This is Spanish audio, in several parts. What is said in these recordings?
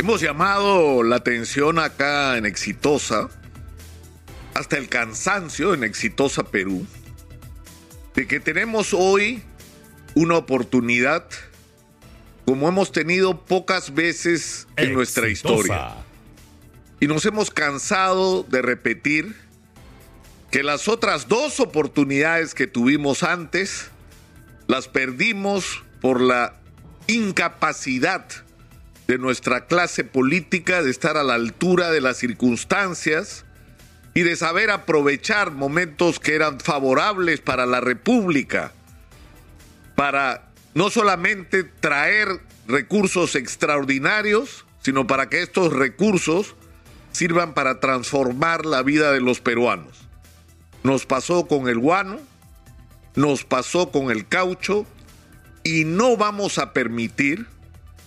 Hemos llamado la atención acá en Exitosa, hasta el cansancio en Exitosa Perú, de que tenemos hoy una oportunidad como hemos tenido pocas veces en nuestra historia. Y nos hemos cansado de repetir que las otras dos oportunidades que tuvimos antes las perdimos por la incapacidad de nuestra clase política de estar a la altura de las circunstancias y de saber aprovechar momentos que eran favorables para la República, para no solamente traer recursos extraordinarios, sino para que estos recursos sirvan para transformar la vida de los peruanos. Nos pasó con el guano, nos pasó con el caucho y no vamos a permitir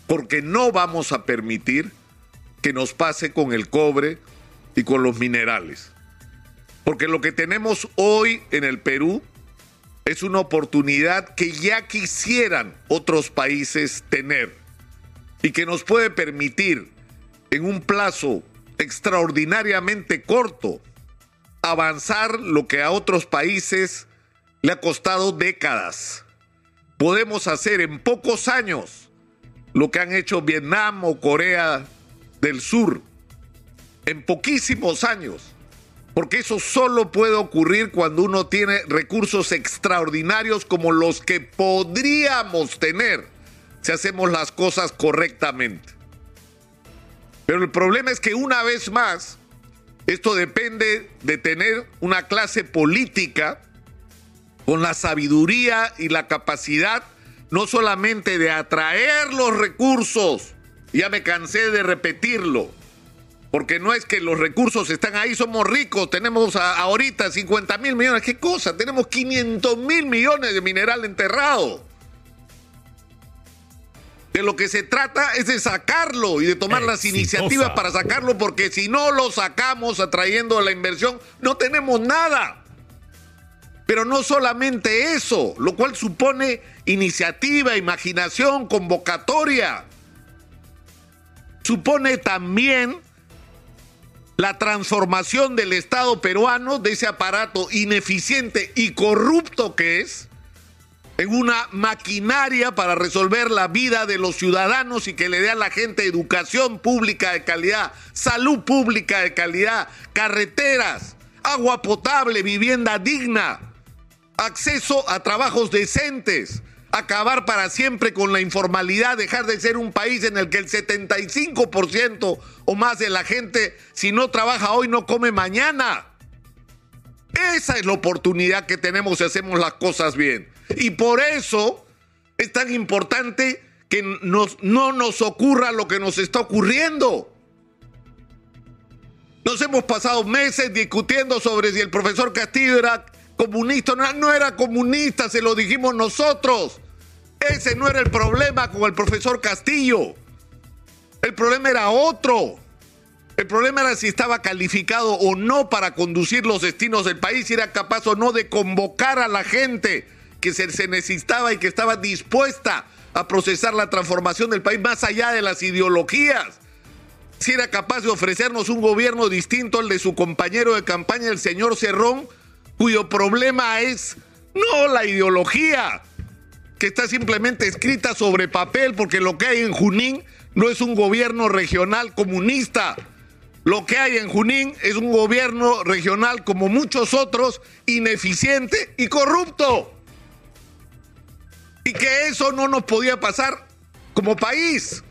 porque no vamos a permitir que nos pase con el cobre y con los minerales. Porque lo que tenemos hoy en el Perú es una oportunidad que ya quisieran otros países tener y que nos puede permitir en un plazo extraordinariamente corto avanzar lo que a otros países le ha costado décadas. Podemos hacer en pocos años lo que han hecho Vietnam o Corea del Sur en poquísimos años. Porque eso solo puede ocurrir cuando uno tiene recursos extraordinarios como los que podríamos tener si hacemos las cosas correctamente. Pero el problema es que una vez más, esto depende de tener una clase política con la sabiduría y la capacidad no solamente de atraer los recursos, ya me cansé de repetirlo, porque no es que los recursos están ahí, somos ricos, tenemos ahorita 50 mil millones, ¿qué cosa? Tenemos 500 mil millones de mineral enterrado. De lo que se trata es de sacarlo y de tomar las iniciativas para sacarlo, porque si no lo sacamos atrayendo la inversión, no tenemos nada. Pero no solamente eso, lo cual supone iniciativa, imaginación, convocatoria. Supone también la transformación del Estado peruano, de ese aparato ineficiente y corrupto que es, en una maquinaria para resolver la vida de los ciudadanos y que le dé a la gente educación pública de calidad, salud pública de calidad, carreteras, agua potable, vivienda digna acceso a trabajos decentes, acabar para siempre con la informalidad, dejar de ser un país en el que el 75% o más de la gente, si no trabaja hoy, no come mañana. Esa es la oportunidad que tenemos si hacemos las cosas bien. Y por eso es tan importante que nos, no nos ocurra lo que nos está ocurriendo. Nos hemos pasado meses discutiendo sobre si el profesor Castillo era comunista, no, era comunista, se lo dijimos nosotros. Ese no era el problema con el profesor Castillo. El problema era otro. El problema era si estaba calificado o no para conducir los destinos del país, si era capaz o no de convocar a la gente que se, necesitaba y que estaba dispuesta a procesar la transformación del país más allá de las ideologías. Si era capaz de ofrecernos un gobierno distinto al de su compañero de campaña, el señor Cerrón, cuyo problema es no la ideología, que está simplemente escrita sobre papel, porque lo que hay en Junín no es un gobierno regional comunista. Lo que hay en Junín es un gobierno regional como muchos otros, ineficiente y corrupto. Y que eso no nos podía pasar como país.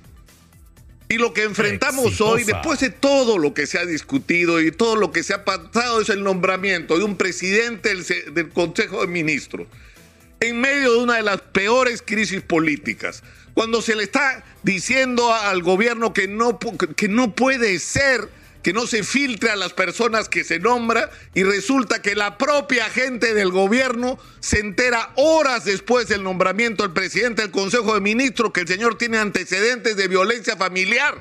Y lo que enfrentamos hoy, después de todo lo que se ha discutido y todo lo que se ha pasado, es el nombramiento de un presidente del, Consejo de Ministros, en medio de una de las peores crisis políticas, cuando se le está diciendo al gobierno que no, que no puede ser que no se filtre a las personas que se nombra y resulta que la propia gente del gobierno se entera horas después del nombramiento del presidente del Consejo de Ministros que el señor tiene antecedentes de violencia familiar.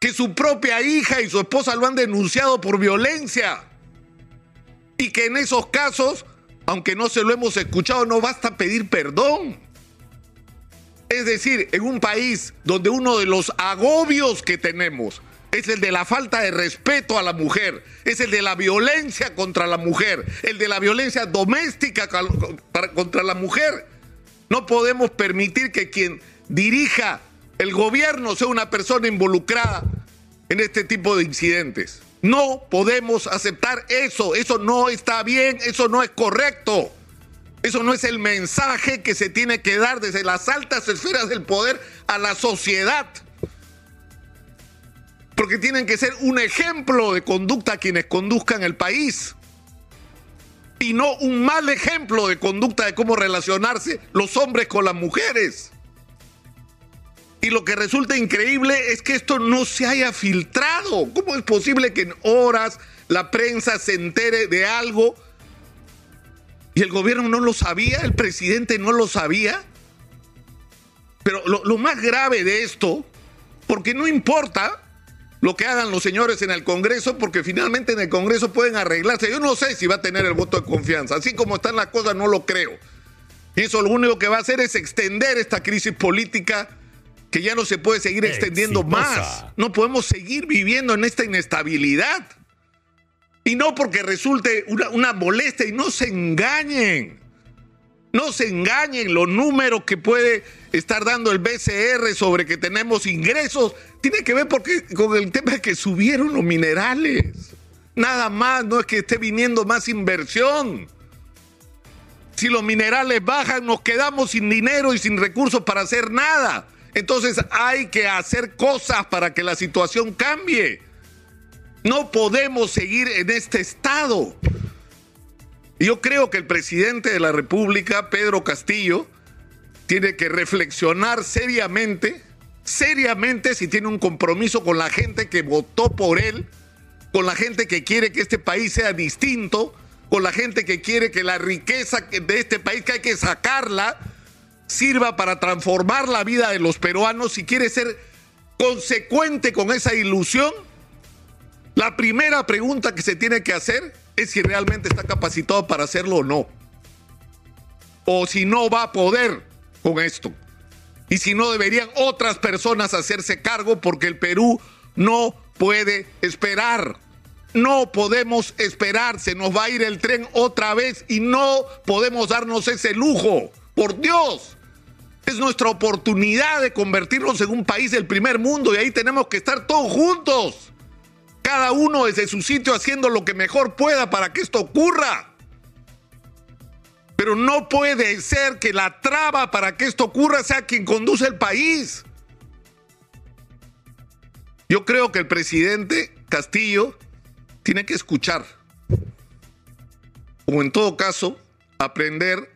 Que su propia hija y su esposa lo han denunciado por violencia. Y que en esos casos, aunque no se lo hemos escuchado, no basta pedir perdón. Es decir, en un país donde uno de los agobios que tenemos es el de la falta de respeto a la mujer, es el de la violencia contra la mujer, el de la violencia doméstica contra la mujer. No podemos permitir que quien dirija el gobierno sea una persona involucrada en este tipo de incidentes. No podemos aceptar eso, eso no está bien, eso no es correcto. Eso no es el mensaje que se tiene que dar desde las altas esferas del poder a la sociedad porque tienen que ser un ejemplo de conducta quienes conduzcan el país y no un mal ejemplo de conducta de cómo relacionarse los hombres con las mujeres. Y lo que resulta increíble es que esto no se haya filtrado. ¿Cómo es posible que en horas la prensa se entere de algo y el gobierno no lo sabía, el presidente no lo sabía? Pero lo, más grave de esto, porque no importa lo que hagan los señores en el Congreso, porque finalmente en el Congreso pueden arreglarse. Yo no sé si va a tener el voto de confianza. Así como están las cosas, no lo creo. Y eso lo único que va a hacer es extender esta crisis política que ya no se puede seguir extendiendo más. No podemos seguir viviendo en esta inestabilidad. Y no porque resulte una, una molestia y no se engañen. No se engañen los números que puede estar dando el BCR sobre que tenemos ingresos. Tiene que ver porque, con el tema de que subieron los minerales. Nada más, no es que esté viniendo más inversión. Si los minerales bajan, nos quedamos sin dinero y sin recursos para hacer nada. Entonces hay que hacer cosas para que la situación cambie. No podemos seguir en este estado. Yo creo que el presidente de la República, Pedro Castillo, tiene que reflexionar seriamente, seriamente si tiene un compromiso con la gente que votó por él, con la gente que quiere que este país sea distinto, con la gente que quiere que la riqueza de este país que hay que sacarla sirva para transformar la vida de los peruanos, si quiere ser consecuente con esa ilusión, la primera pregunta que se tiene que hacer es si realmente está capacitado para hacerlo o no. O si no va a poder con esto. Y si no deberían otras personas hacerse cargo porque el Perú no puede esperar. No podemos esperar, se nos va a ir el tren otra vez y no podemos darnos ese lujo. Por Dios, es nuestra oportunidad de convertirnos en un país del primer mundo y ahí tenemos que estar todos juntos cada uno desde su sitio haciendo lo que mejor pueda para que esto ocurra. Pero no puede ser que la traba para que esto ocurra sea quien conduce el país. Yo creo que el presidente Castillo tiene que escuchar. O en todo caso, aprender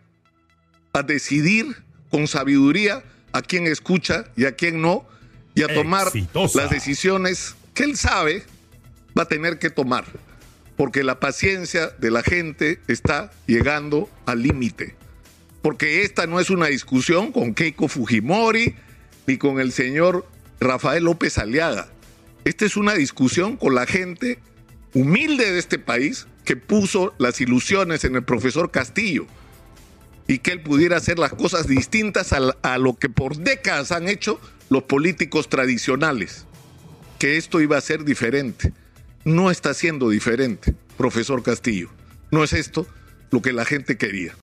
a decidir con sabiduría a quién escucha y a quién no, y a tomar las decisiones que él sabe va a tener que tomar, porque la paciencia de la gente está llegando al límite. Porque esta no es una discusión con Keiko Fujimori ni con el señor Rafael López Aliaga. Esta es una discusión con la gente humilde de este país que puso las ilusiones en el profesor Castillo y que él pudiera hacer las cosas distintas a, a, lo que por décadas han hecho los políticos tradicionales, que esto iba a ser diferente no está siendo diferente, profesor Castillo. No es esto lo que la gente quería.